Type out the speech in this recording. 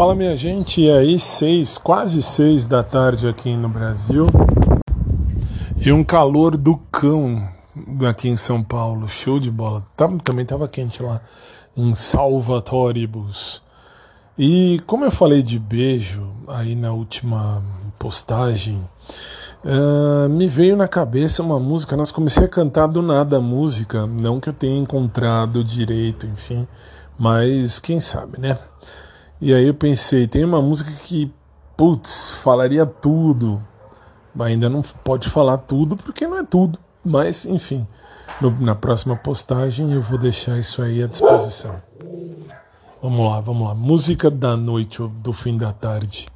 Fala minha gente, e aí seis, quase seis da tarde aqui no Brasil e um calor do cão aqui em São Paulo, show de bola. Tá, também tava quente lá em Salvatóribus. E como eu falei de beijo aí na última postagem, uh, me veio na cabeça uma música. Nós comecei a cantar do nada a música, não que eu tenha encontrado direito, enfim, mas quem sabe, né? E aí eu pensei, tem uma música que, putz, falaria tudo. Ainda não pode falar tudo porque não é tudo. Mas, enfim, no, na próxima postagem eu vou deixar isso aí à disposição. Vamos lá, vamos lá. Música da noite ou do fim da tarde.